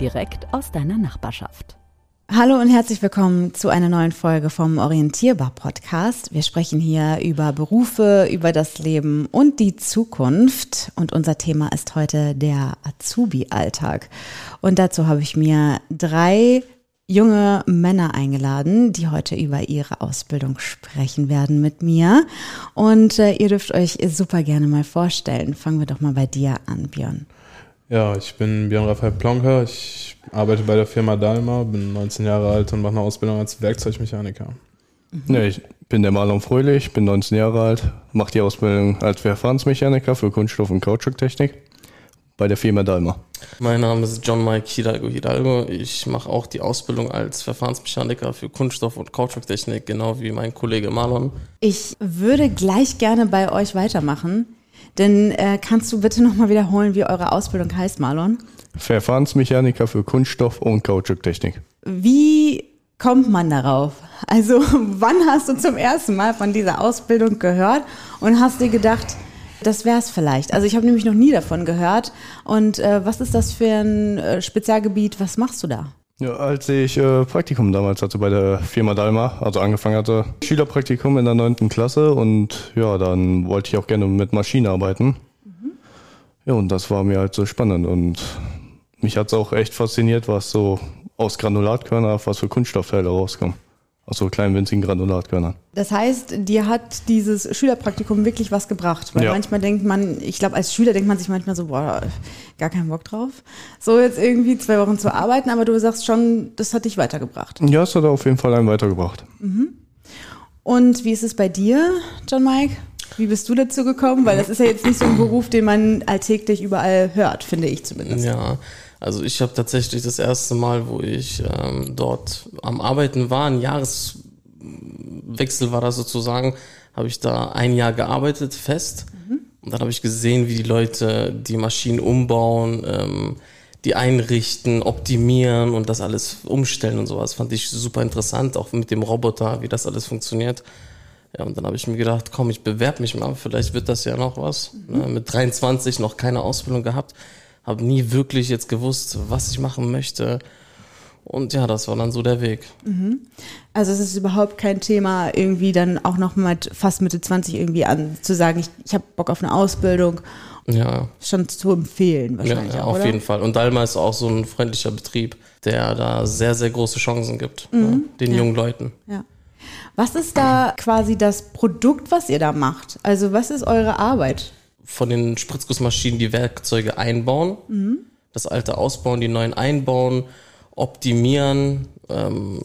Direkt aus deiner Nachbarschaft. Hallo und herzlich willkommen zu einer neuen Folge vom Orientierbar Podcast. Wir sprechen hier über Berufe, über das Leben und die Zukunft. Und unser Thema ist heute der Azubi-Alltag. Und dazu habe ich mir drei junge Männer eingeladen, die heute über ihre Ausbildung sprechen werden mit mir. Und äh, ihr dürft euch super gerne mal vorstellen. Fangen wir doch mal bei dir an, Björn. Ja, ich bin Björn Raphael Plonker. Ich arbeite bei der Firma Dalma, bin 19 Jahre alt und mache eine Ausbildung als Werkzeugmechaniker. Mhm. Ja, ich bin der Marlon Fröhlich, bin 19 Jahre alt, mache die Ausbildung als Verfahrensmechaniker für Kunststoff- und Kautschuktechnik bei der Firma Dalma. Mein Name ist John Mike Hidalgo Hidalgo. Ich mache auch die Ausbildung als Verfahrensmechaniker für Kunststoff- und Kautschuktechnik, genau wie mein Kollege Marlon. Ich würde gleich gerne bei euch weitermachen. Denn äh, kannst du bitte nochmal wiederholen, wie eure Ausbildung heißt, Marlon? Verfahrensmechaniker für Kunststoff- und Kautschuktechnik. Wie kommt man darauf? Also wann hast du zum ersten Mal von dieser Ausbildung gehört und hast dir gedacht, das wäre es vielleicht. Also ich habe nämlich noch nie davon gehört. Und äh, was ist das für ein äh, Spezialgebiet? Was machst du da? Ja, als ich äh, Praktikum damals hatte bei der Firma Dalma, also angefangen hatte, Schülerpraktikum in der neunten Klasse und ja, dann wollte ich auch gerne mit Maschinen arbeiten. Mhm. Ja, und das war mir halt so spannend und mich hat es auch echt fasziniert, was so aus Granulatkörner, was für Kunststoffteile rauskommen aus so kleinen winzigen Granulatkörnern. Das heißt, dir hat dieses Schülerpraktikum wirklich was gebracht? Weil ja. manchmal denkt man, ich glaube, als Schüler denkt man sich manchmal so, boah, gar keinen Bock drauf, so jetzt irgendwie zwei Wochen zu arbeiten, aber du sagst schon, das hat dich weitergebracht. Ja, es hat auf jeden Fall einen weitergebracht. Mhm. Und wie ist es bei dir, John Mike? Wie bist du dazu gekommen? Weil das ist ja jetzt nicht so ein Beruf, den man alltäglich überall hört, finde ich zumindest. Ja, also ich habe tatsächlich das erste Mal, wo ich ähm, dort am Arbeiten war, ein Jahreswechsel war das sozusagen, habe ich da ein Jahr gearbeitet, fest. Mhm. Und dann habe ich gesehen, wie die Leute die Maschinen umbauen, ähm, die einrichten, optimieren und das alles umstellen und sowas. Fand ich super interessant, auch mit dem Roboter, wie das alles funktioniert. Ja, und dann habe ich mir gedacht, komm, ich bewerbe mich mal, vielleicht wird das ja noch was. Mhm. Ne, mit 23 noch keine Ausbildung gehabt habe nie wirklich jetzt gewusst, was ich machen möchte. Und ja, das war dann so der Weg. Mhm. Also es ist überhaupt kein Thema, irgendwie dann auch noch mit fast Mitte 20 irgendwie an zu sagen, ich, ich habe Bock auf eine Ausbildung. Ja. Schon zu empfehlen wahrscheinlich. Ja, auch, auf oder? jeden Fall. Und Dalma ist auch so ein freundlicher Betrieb, der da sehr, sehr große Chancen gibt, mhm. ne, den ja. jungen Leuten. Ja. Was ist da quasi das Produkt, was ihr da macht? Also was ist eure Arbeit? Von den Spritzgussmaschinen die Werkzeuge einbauen, mhm. das alte ausbauen, die neuen einbauen, optimieren, ähm,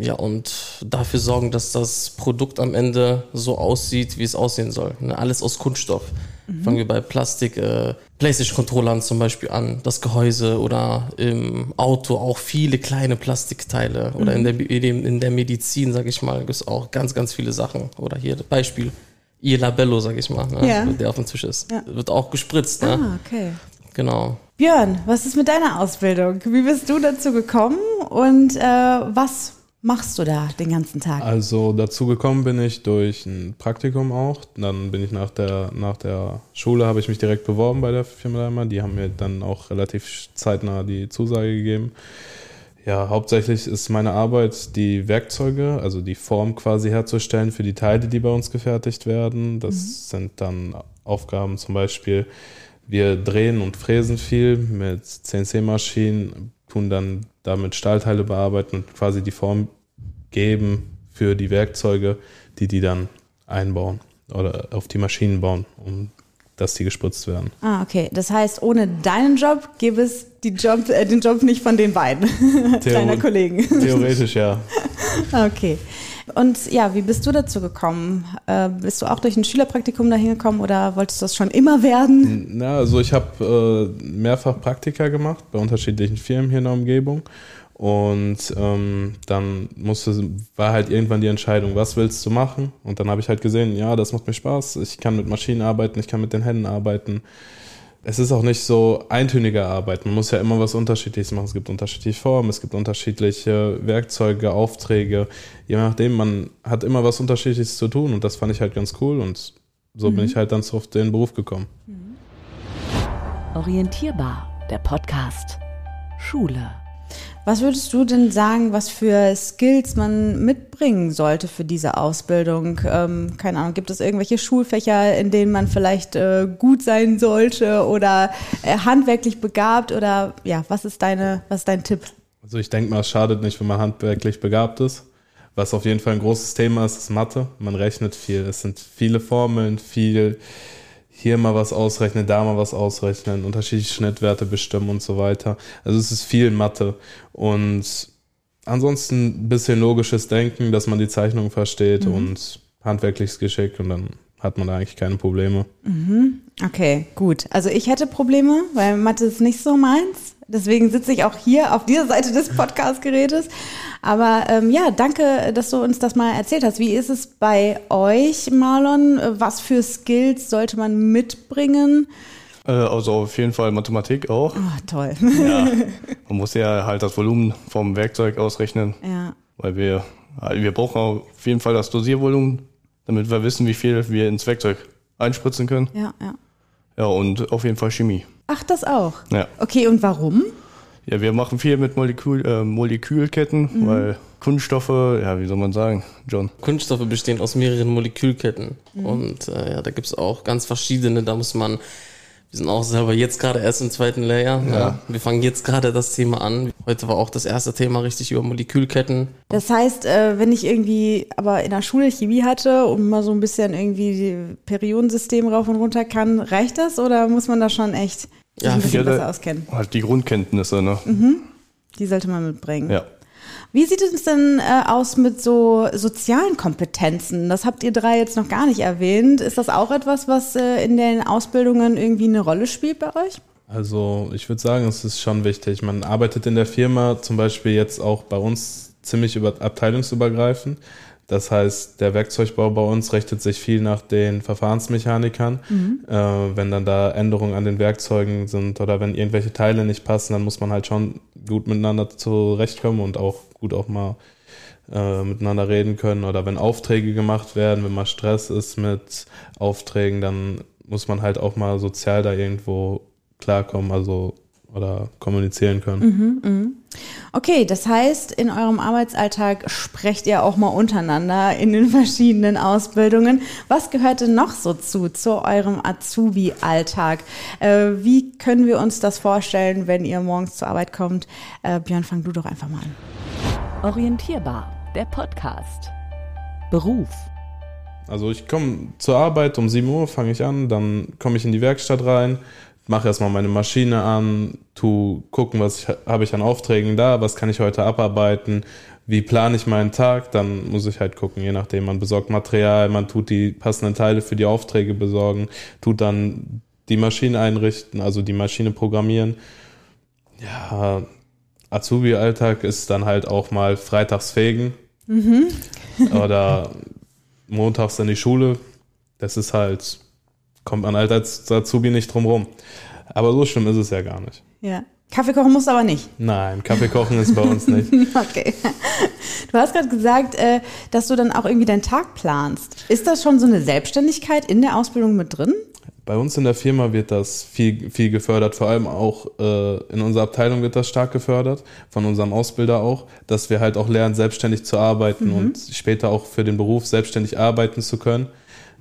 ja, und dafür sorgen, dass das Produkt am Ende so aussieht, wie es aussehen soll. Ne? Alles aus Kunststoff. Mhm. Fangen wir bei Plastik, äh, PlayStation-Controllern zum Beispiel an, das Gehäuse oder im Auto auch viele kleine Plastikteile mhm. oder in der, in der Medizin, sag ich mal, gibt es auch ganz, ganz viele Sachen. Oder hier Beispiel ihr Labello, sag ich mal, ne? ja. der auf dem Tisch ist. Ja. Wird auch gespritzt. Ne? Ah, okay. Genau. Björn, was ist mit deiner Ausbildung? Wie bist du dazu gekommen und äh, was machst du da den ganzen Tag? Also dazu gekommen bin ich durch ein Praktikum auch. Dann bin ich nach der, nach der Schule, habe ich mich direkt beworben bei der Firma Daimler. Die haben mir dann auch relativ zeitnah die Zusage gegeben. Ja, hauptsächlich ist meine Arbeit, die Werkzeuge, also die Form quasi herzustellen für die Teile, die bei uns gefertigt werden. Das mhm. sind dann Aufgaben zum Beispiel, wir drehen und fräsen viel mit CNC-Maschinen, tun dann damit Stahlteile bearbeiten und quasi die Form geben für die Werkzeuge, die die dann einbauen oder auf die Maschinen bauen, um dass die gespritzt werden. Ah, okay. Das heißt, ohne deinen Job gäbe es Job, äh, den Job nicht von den beiden, Theor deiner Kollegen. Theoretisch, ja. okay. Und ja, wie bist du dazu gekommen? Äh, bist du auch durch ein Schülerpraktikum dahin gekommen oder wolltest du das schon immer werden? Na, also ich habe äh, mehrfach Praktika gemacht bei unterschiedlichen Firmen hier in der Umgebung. Und ähm, dann musste, war halt irgendwann die Entscheidung, was willst du machen? Und dann habe ich halt gesehen, ja, das macht mir Spaß. Ich kann mit Maschinen arbeiten, ich kann mit den Händen arbeiten es ist auch nicht so eintönige Arbeit. Man muss ja immer was Unterschiedliches machen. Es gibt unterschiedliche Formen, es gibt unterschiedliche Werkzeuge, Aufträge. Je nachdem, man hat immer was Unterschiedliches zu tun und das fand ich halt ganz cool und so mhm. bin ich halt dann auf den Beruf gekommen. Mhm. Orientierbar, der Podcast. Schule. Was würdest du denn sagen, was für Skills man mitbringen sollte für diese Ausbildung? Ähm, keine Ahnung, gibt es irgendwelche Schulfächer, in denen man vielleicht äh, gut sein sollte oder äh, handwerklich begabt oder ja, was ist deine, was ist dein Tipp? Also ich denke mal, es schadet nicht, wenn man handwerklich begabt ist. Was auf jeden Fall ein großes Thema ist, ist Mathe. Man rechnet viel. Es sind viele Formeln, viel hier mal was ausrechnen, da mal was ausrechnen, unterschiedliche Schnittwerte bestimmen und so weiter. Also es ist viel Mathe. Und ansonsten ein bisschen logisches Denken, dass man die Zeichnung versteht mhm. und handwerkliches Geschick und dann hat man da eigentlich keine Probleme. Mhm. Okay, gut. Also ich hätte Probleme, weil Mathe ist nicht so meins. Deswegen sitze ich auch hier auf dieser Seite des Podcast-Gerätes. Aber ähm, ja, danke, dass du uns das mal erzählt hast. Wie ist es bei euch, Marlon? Was für Skills sollte man mitbringen? Äh, also auf jeden Fall Mathematik auch. Oh, toll. Ja, man muss ja halt das Volumen vom Werkzeug ausrechnen. Ja. Weil wir, wir brauchen auf jeden Fall das Dosiervolumen, damit wir wissen, wie viel wir ins Werkzeug einspritzen können. Ja, ja. Ja, und auf jeden Fall Chemie. Ach, das auch? Ja. Okay, und warum? Ja, wir machen viel mit Molekül, äh, Molekülketten, mhm. weil Kunststoffe, ja, wie soll man sagen, John? Kunststoffe bestehen aus mehreren Molekülketten. Mhm. Und äh, ja, da gibt's auch ganz verschiedene. Da muss man wir sind auch selber jetzt gerade erst im zweiten Layer. Ja. ja. Wir fangen jetzt gerade das Thema an. Heute war auch das erste Thema richtig über Molekülketten. Das heißt, äh, wenn ich irgendwie aber in der Schule Chemie hatte und mal so ein bisschen irgendwie die Periodensystem rauf und runter kann, reicht das oder muss man da schon echt ja, ein bisschen besser auskennen? Halt die Grundkenntnisse, ne? Mhm. Die sollte man mitbringen. Ja. Wie sieht es denn äh, aus mit so sozialen Kompetenzen? Das habt ihr drei jetzt noch gar nicht erwähnt. Ist das auch etwas, was äh, in den Ausbildungen irgendwie eine Rolle spielt bei euch? Also ich würde sagen, es ist schon wichtig. Man arbeitet in der Firma zum Beispiel jetzt auch bei uns ziemlich über, abteilungsübergreifend. Das heißt, der Werkzeugbau bei uns richtet sich viel nach den Verfahrensmechanikern. Mhm. Äh, wenn dann da Änderungen an den Werkzeugen sind oder wenn irgendwelche Teile nicht passen, dann muss man halt schon gut miteinander zurechtkommen und auch gut auch mal äh, miteinander reden können. Oder wenn Aufträge gemacht werden, wenn mal Stress ist mit Aufträgen, dann muss man halt auch mal sozial da irgendwo klarkommen. Also oder kommunizieren können. Mhm, mh. Okay, das heißt, in eurem Arbeitsalltag sprecht ihr auch mal untereinander in den verschiedenen Ausbildungen. Was gehört denn noch so zu, zu eurem Azubi-Alltag? Äh, wie können wir uns das vorstellen, wenn ihr morgens zur Arbeit kommt? Äh, Björn, fang du doch einfach mal an. Orientierbar, der Podcast. Beruf. Also ich komme zur Arbeit, um 7 Uhr fange ich an, dann komme ich in die Werkstatt rein, mache erstmal meine Maschine an, tu gucken, was habe ich an Aufträgen da, was kann ich heute abarbeiten, wie plane ich meinen Tag, dann muss ich halt gucken, je nachdem, man besorgt Material, man tut die passenden Teile für die Aufträge besorgen, tut dann die Maschine einrichten, also die Maschine programmieren. Ja, Azubi-Alltag ist dann halt auch mal freitags fegen mhm. oder montags in die Schule. Das ist halt kommt man halt als Azubi nicht drum rum. Aber so schlimm ist es ja gar nicht. Ja. Kaffee kochen musst du aber nicht. Nein, Kaffee kochen ist bei uns nicht. okay. Du hast gerade gesagt, äh, dass du dann auch irgendwie deinen Tag planst. Ist das schon so eine Selbstständigkeit in der Ausbildung mit drin? Bei uns in der Firma wird das viel, viel gefördert, vor allem auch äh, in unserer Abteilung wird das stark gefördert, von unserem Ausbilder auch, dass wir halt auch lernen, selbstständig zu arbeiten mhm. und später auch für den Beruf selbstständig arbeiten zu können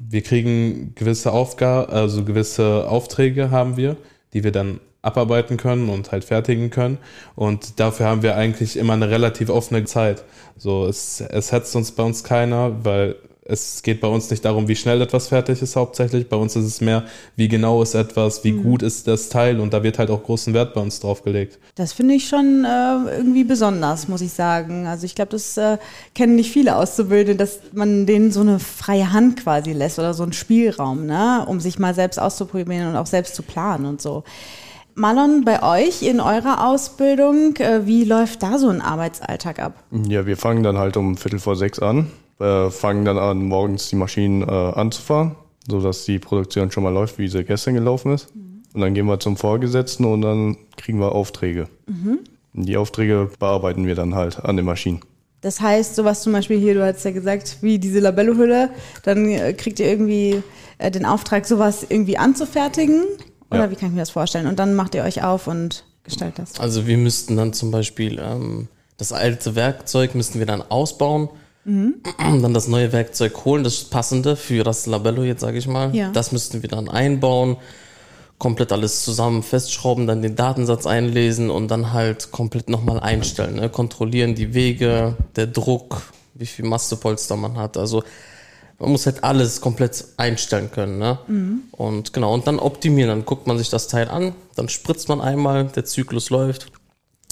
wir kriegen gewisse Aufgaben, also gewisse Aufträge haben wir, die wir dann abarbeiten können und halt fertigen können. Und dafür haben wir eigentlich immer eine relativ offene Zeit. So, es, es hetzt uns bei uns keiner, weil es geht bei uns nicht darum, wie schnell etwas fertig ist hauptsächlich. Bei uns ist es mehr, wie genau ist etwas, wie mhm. gut ist das Teil und da wird halt auch großen Wert bei uns drauf gelegt. Das finde ich schon äh, irgendwie besonders, muss ich sagen. Also ich glaube, das äh, kennen nicht viele Auszubildende, dass man denen so eine freie Hand quasi lässt oder so einen Spielraum, ne? um sich mal selbst auszuprobieren und auch selbst zu planen und so. Marlon, bei euch in eurer Ausbildung, äh, wie läuft da so ein Arbeitsalltag ab? Ja, wir fangen dann halt um Viertel vor sechs an äh, fangen dann an, morgens die Maschinen äh, anzufahren, sodass die Produktion schon mal läuft, wie sie gestern gelaufen ist. Mhm. Und dann gehen wir zum Vorgesetzten und dann kriegen wir Aufträge. Mhm. Die Aufträge bearbeiten wir dann halt an den Maschinen. Das heißt, sowas zum Beispiel hier, du hast ja gesagt, wie diese Labellohülle, dann äh, kriegt ihr irgendwie äh, den Auftrag, sowas irgendwie anzufertigen? Oder ja. wie kann ich mir das vorstellen? Und dann macht ihr euch auf und gestaltet das? Also wir müssten dann zum Beispiel ähm, das alte Werkzeug müssten wir dann ausbauen Mhm. Dann das neue Werkzeug holen, das passende für das Labello jetzt, sage ich mal. Ja. Das müssten wir dann einbauen, komplett alles zusammen festschrauben, dann den Datensatz einlesen und dann halt komplett nochmal einstellen. Ne? Kontrollieren die Wege, der Druck, wie viel Mastepolster man hat. Also man muss halt alles komplett einstellen können. Ne? Mhm. Und genau, und dann optimieren. Dann guckt man sich das Teil an, dann spritzt man einmal, der Zyklus läuft.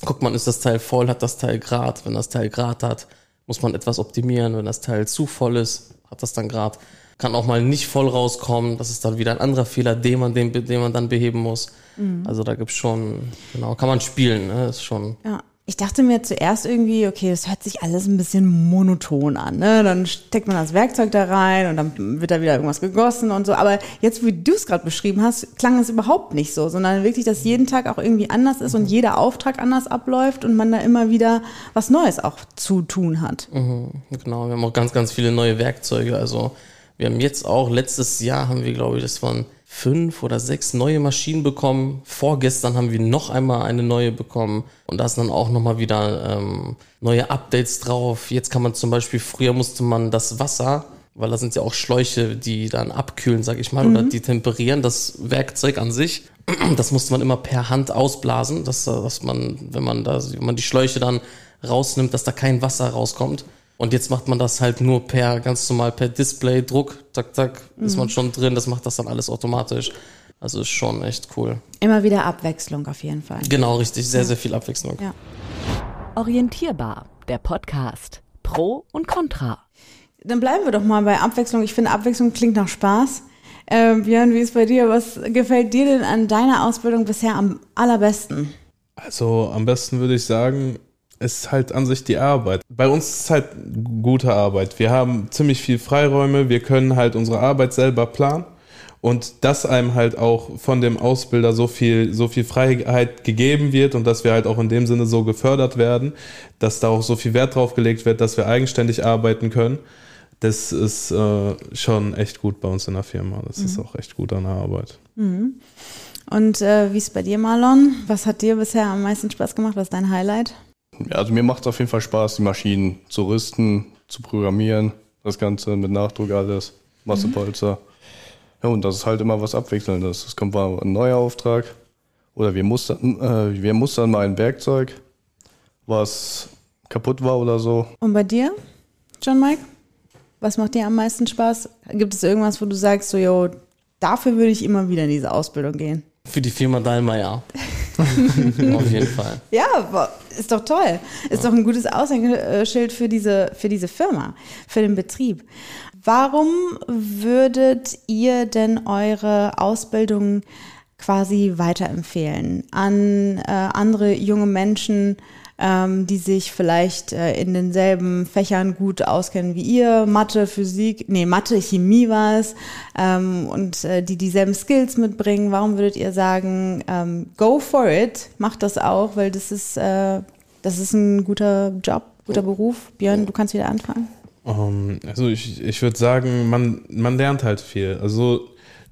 Guckt man, ist das Teil voll, hat das Teil Grad. Wenn das Teil Grad hat, muss man etwas optimieren. Wenn das Teil zu voll ist, hat das dann gerade, kann auch mal nicht voll rauskommen. Das ist dann wieder ein anderer Fehler, den man, den, den man dann beheben muss. Mhm. Also da gibt's schon, genau, kann man spielen, ne? ist schon. Ja. Ich dachte mir zuerst irgendwie, okay, das hört sich alles ein bisschen monoton an. Ne? Dann steckt man das Werkzeug da rein und dann wird da wieder irgendwas gegossen und so. Aber jetzt, wie du es gerade beschrieben hast, klang es überhaupt nicht so, sondern wirklich, dass jeden Tag auch irgendwie anders ist und jeder Auftrag anders abläuft und man da immer wieder was Neues auch zu tun hat. Mhm, genau, wir haben auch ganz, ganz viele neue Werkzeuge. Also wir haben jetzt auch, letztes Jahr haben wir, glaube ich, das waren fünf oder sechs neue Maschinen bekommen. Vorgestern haben wir noch einmal eine neue bekommen und da sind dann auch nochmal wieder ähm, neue Updates drauf. Jetzt kann man zum Beispiel, früher musste man das Wasser, weil da sind ja auch Schläuche, die dann abkühlen, sag ich mal, mhm. oder die temperieren, das Werkzeug an sich. Das musste man immer per Hand ausblasen, dass, dass man, wenn man da, wenn man die Schläuche dann rausnimmt, dass da kein Wasser rauskommt. Und jetzt macht man das halt nur per, ganz normal per Display, Druck, tak, tak, mhm. ist man mhm. schon drin, das macht das dann alles automatisch. Also ist schon echt cool. Immer wieder Abwechslung auf jeden Fall. Genau, richtig, sehr, sehr viel Abwechslung. Ja. Orientierbar, der Podcast. Pro und Contra. Dann bleiben wir doch mal bei Abwechslung. Ich finde, Abwechslung klingt nach Spaß. Äh, Björn, wie ist bei dir? Was gefällt dir denn an deiner Ausbildung bisher am allerbesten? Also am besten würde ich sagen, ist halt an sich die Arbeit. Bei uns ist es halt gute Arbeit. Wir haben ziemlich viel Freiräume, wir können halt unsere Arbeit selber planen und dass einem halt auch von dem Ausbilder so viel, so viel Freiheit gegeben wird und dass wir halt auch in dem Sinne so gefördert werden, dass da auch so viel Wert drauf gelegt wird, dass wir eigenständig arbeiten können. Das ist äh, schon echt gut bei uns in der Firma. Das mhm. ist auch echt gut an der Arbeit. Mhm. Und äh, wie ist bei dir, Marlon? Was hat dir bisher am meisten Spaß gemacht? Was ist dein Highlight? Ja, also mir macht es auf jeden Fall Spaß, die Maschinen zu rüsten, zu programmieren, das Ganze mit Nachdruck alles, Massepolster. Mhm. Ja, und das ist halt immer was Abwechselndes. Es kommt mal ein neuer Auftrag oder wir mustern, äh, wir mustern mal ein Werkzeug, was kaputt war oder so. Und bei dir, John Mike? Was macht dir am meisten Spaß? Gibt es irgendwas, wo du sagst, so, yo, dafür würde ich immer wieder in diese Ausbildung gehen? Für die Firma Dalma, ja. Auf jeden Fall. Ja, ist doch toll. Ist ja. doch ein gutes Aushängeschild für diese, für diese Firma, für den Betrieb. Warum würdet ihr denn eure Ausbildung quasi weiterempfehlen an äh, andere junge Menschen, ähm, die sich vielleicht äh, in denselben Fächern gut auskennen wie ihr, Mathe, Physik, nee, Mathe, Chemie war es, ähm, und äh, die dieselben Skills mitbringen. Warum würdet ihr sagen, ähm, go for it, macht das auch, weil das ist, äh, das ist ein guter Job, guter Beruf. Björn, du kannst wieder anfangen. Um, also ich, ich würde sagen, man, man lernt halt viel. Also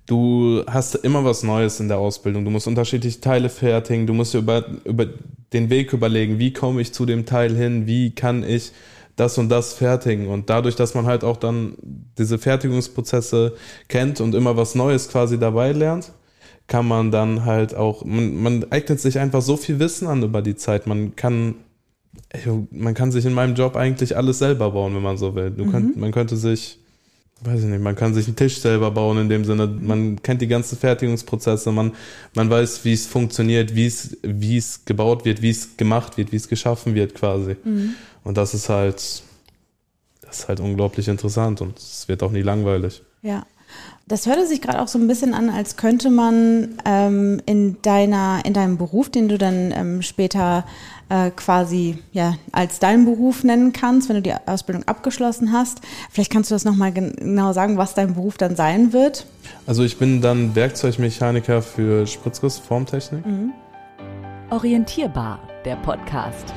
du hast immer was Neues in der Ausbildung. Du musst unterschiedliche Teile fertigen. Du musst über, über den Weg überlegen, wie komme ich zu dem Teil hin, wie kann ich das und das fertigen. Und dadurch, dass man halt auch dann diese Fertigungsprozesse kennt und immer was Neues quasi dabei lernt, kann man dann halt auch, man, man eignet sich einfach so viel Wissen an über die Zeit. Man kann, man kann sich in meinem Job eigentlich alles selber bauen, wenn man so will. Du mhm. könnt, man könnte sich weiß ich nicht, man kann sich einen Tisch selber bauen in dem Sinne, man kennt die ganzen Fertigungsprozesse, man, man weiß, wie es funktioniert, wie es, wie es gebaut wird, wie es gemacht wird, wie es geschaffen wird quasi. Mhm. Und das ist halt, das ist halt unglaublich interessant und es wird auch nie langweilig. Ja. Das hörte sich gerade auch so ein bisschen an, als könnte man ähm, in deiner, in deinem Beruf, den du dann ähm, später äh, quasi ja als deinen Beruf nennen kannst, wenn du die Ausbildung abgeschlossen hast. Vielleicht kannst du das nochmal genau sagen, was dein Beruf dann sein wird. Also ich bin dann Werkzeugmechaniker für Spritzgussformtechnik. Mhm. Orientierbar, der Podcast.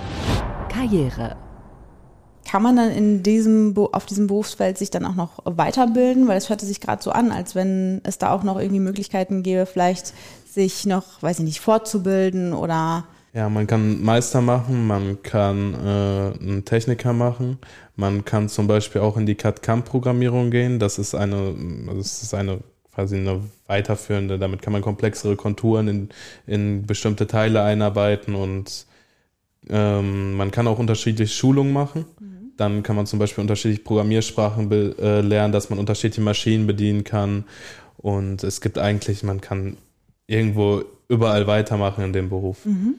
Karriere. Kann man dann in diesem, auf diesem Berufsfeld sich dann auch noch weiterbilden? Weil es hörte sich gerade so an, als wenn es da auch noch irgendwie Möglichkeiten gäbe, vielleicht sich noch, weiß ich nicht, fortzubilden oder ja, man kann Meister machen, man kann äh, einen Techniker machen, man kann zum Beispiel auch in die CAD-CAM-Programmierung gehen. Das ist eine, das ist eine quasi eine weiterführende, damit kann man komplexere Konturen in, in bestimmte Teile einarbeiten und ähm, man kann auch unterschiedliche Schulungen machen. Mhm. Dann kann man zum Beispiel unterschiedliche Programmiersprachen äh, lernen, dass man unterschiedliche Maschinen bedienen kann. Und es gibt eigentlich, man kann irgendwo überall weitermachen in dem Beruf. Mhm.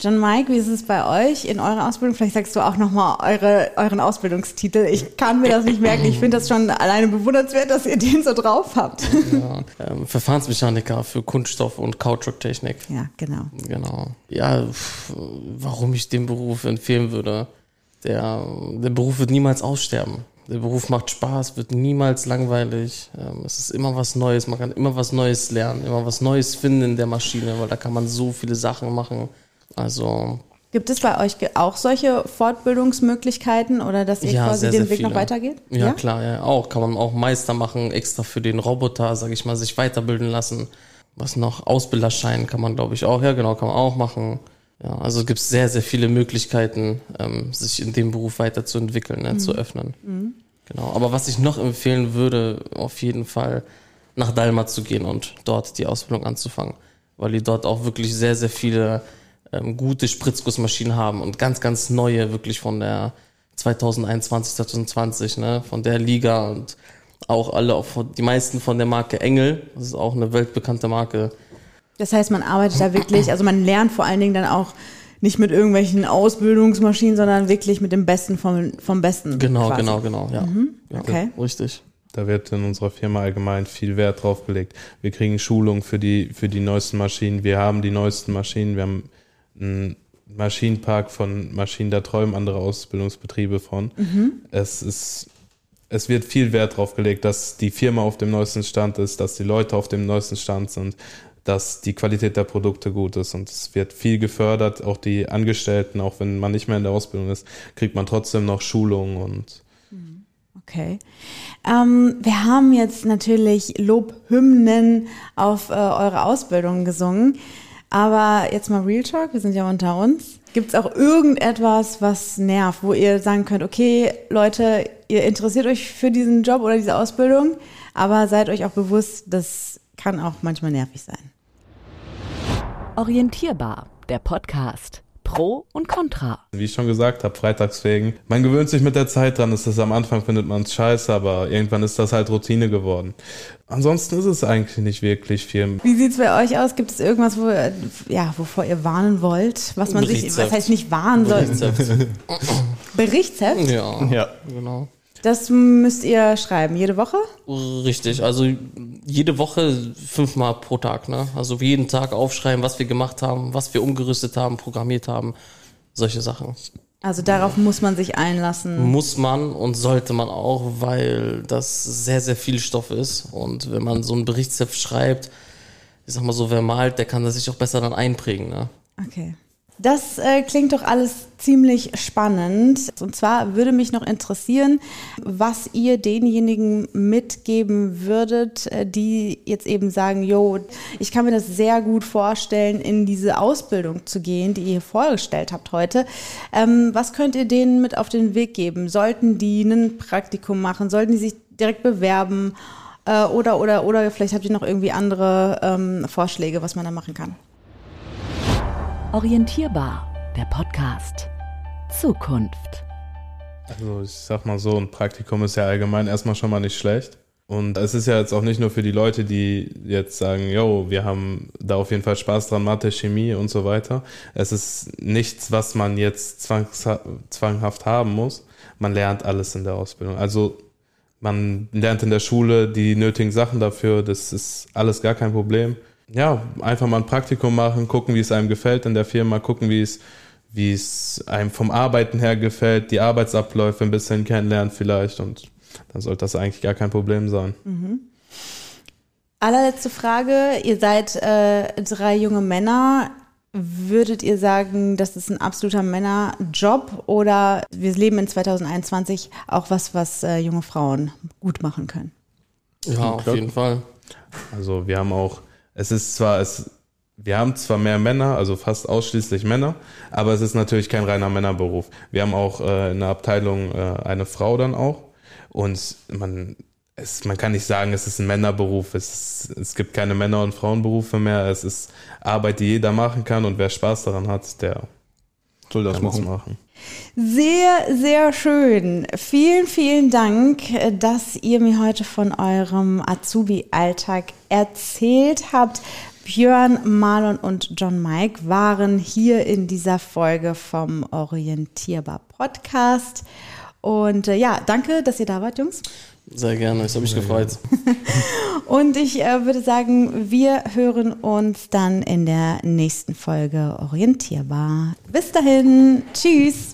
John Mike, wie ist es bei euch in eurer Ausbildung? Vielleicht sagst du auch nochmal eure, euren Ausbildungstitel. Ich kann mir das nicht merken. Ich finde das schon alleine bewundernswert, dass ihr den so drauf habt. Ja, ähm, Verfahrensmechaniker für Kunststoff- und Kautschuk-Technik. Ja, genau. Genau. Ja, warum ich den Beruf empfehlen würde. Der, der Beruf wird niemals aussterben. Der Beruf macht Spaß, wird niemals langweilig. Ähm, es ist immer was Neues. Man kann immer was Neues lernen, immer was Neues finden in der Maschine, weil da kann man so viele Sachen machen. Also. Gibt es bei euch auch solche Fortbildungsmöglichkeiten oder dass ihr ja, quasi sehr, den sehr Weg viele. noch weitergeht? Ja, ja, klar, ja, auch. Kann man auch Meister machen, extra für den Roboter, sag ich mal, sich weiterbilden lassen. Was noch? Ausbilderschein kann man, glaube ich, auch. Ja, genau, kann man auch machen. Ja, also es gibt sehr, sehr viele Möglichkeiten, ähm, sich in dem Beruf weiterzuentwickeln, ne, mhm. zu öffnen. Mhm. Genau. Aber was ich noch empfehlen würde, auf jeden Fall nach Dalma zu gehen und dort die Ausbildung anzufangen, weil die dort auch wirklich sehr, sehr viele ähm, gute Spritzgussmaschinen haben und ganz, ganz neue, wirklich von der 2021, 2020, ne, von der Liga und auch alle, auch die meisten von der Marke Engel. Das ist auch eine weltbekannte Marke. Das heißt, man arbeitet da wirklich, also man lernt vor allen Dingen dann auch nicht mit irgendwelchen Ausbildungsmaschinen, sondern wirklich mit dem Besten vom, vom Besten. Genau, quasi. genau, genau, ja. Mhm. ja. Okay. Richtig. Da wird in unserer Firma allgemein viel Wert drauf gelegt. Wir kriegen Schulung für die, für die neuesten Maschinen. Wir haben die neuesten Maschinen. Wir haben ein Maschinenpark von Maschinen, da träumen andere Ausbildungsbetriebe von. Mhm. Es ist, es wird viel Wert darauf gelegt, dass die Firma auf dem neuesten Stand ist, dass die Leute auf dem neuesten Stand sind, dass die Qualität der Produkte gut ist und es wird viel gefördert. Auch die Angestellten, auch wenn man nicht mehr in der Ausbildung ist, kriegt man trotzdem noch Schulung und mhm. Okay. Ähm, wir haben jetzt natürlich Lobhymnen auf äh, eure Ausbildung gesungen. Aber jetzt mal Real Talk, wir sind ja unter uns. Gibt es auch irgendetwas, was nervt, wo ihr sagen könnt, okay, Leute, ihr interessiert euch für diesen Job oder diese Ausbildung, aber seid euch auch bewusst, das kann auch manchmal nervig sein. Orientierbar, der Podcast. Pro und Contra. Wie ich schon gesagt habe, Freitagswegen. Man gewöhnt sich mit der Zeit dran. Ist das am Anfang findet man es scheiße, aber irgendwann ist das halt Routine geworden. Ansonsten ist es eigentlich nicht wirklich viel. Wie sieht es bei euch aus? Gibt es irgendwas, wo, ja, wovor ihr warnen wollt? Was man sich, was heißt nicht warnen soll? Berichtsheft. Berichtsheft? Ja, ja, genau. Das müsst ihr schreiben, jede Woche? Richtig, also jede Woche fünfmal pro Tag. Ne? Also jeden Tag aufschreiben, was wir gemacht haben, was wir umgerüstet haben, programmiert haben, solche Sachen. Also darauf muss man sich einlassen. Muss man und sollte man auch, weil das sehr, sehr viel Stoff ist. Und wenn man so ein Berichtsheft schreibt, ich sag mal so, wer malt, der kann das sich auch besser dann einprägen. Ne? Okay. Das äh, klingt doch alles ziemlich spannend. Und zwar würde mich noch interessieren, was ihr denjenigen mitgeben würdet, äh, die jetzt eben sagen, jo, ich kann mir das sehr gut vorstellen, in diese Ausbildung zu gehen, die ihr hier vorgestellt habt heute. Ähm, was könnt ihr denen mit auf den Weg geben? Sollten die ein Praktikum machen? Sollten die sich direkt bewerben? Äh, oder, oder, oder vielleicht habt ihr noch irgendwie andere ähm, Vorschläge, was man da machen kann? Orientierbar, der Podcast. Zukunft. Also ich sag mal so, ein Praktikum ist ja allgemein erstmal schon mal nicht schlecht. Und es ist ja jetzt auch nicht nur für die Leute, die jetzt sagen, yo, wir haben da auf jeden Fall Spaß dran, Mathe, Chemie und so weiter. Es ist nichts, was man jetzt zwanghaft haben muss. Man lernt alles in der Ausbildung. Also man lernt in der Schule die nötigen Sachen dafür. Das ist alles gar kein Problem. Ja, einfach mal ein Praktikum machen, gucken, wie es einem gefällt in der Firma, gucken, wie es wie es einem vom Arbeiten her gefällt, die Arbeitsabläufe ein bisschen kennenlernen vielleicht und dann sollte das eigentlich gar kein Problem sein. Mhm. Allerletzte Frage. Ihr seid äh, drei junge Männer. Würdet ihr sagen, das ist ein absoluter Männerjob oder wir leben in 2021 auch was, was äh, junge Frauen gut machen können? Ja, auf jeden Fall. Also wir haben auch, es ist zwar, es, wir haben zwar mehr Männer, also fast ausschließlich Männer, aber es ist natürlich kein reiner Männerberuf. Wir haben auch äh, in der Abteilung äh, eine Frau dann auch und man, es, man kann nicht sagen, es ist ein Männerberuf. Es, es gibt keine Männer- und Frauenberufe mehr. Es ist Arbeit, die jeder machen kann und wer Spaß daran hat, der soll das machen. machen. Sehr, sehr schön. Vielen, vielen Dank, dass ihr mir heute von eurem Azubi-Alltag erzählt habt. Björn, Marlon und John Mike waren hier in dieser Folge vom Orientierbar Podcast. Und äh, ja, danke, dass ihr da wart, Jungs. Sehr gerne, ich habe mich gefreut. und ich äh, würde sagen, wir hören uns dann in der nächsten Folge orientierbar. Bis dahin, tschüss.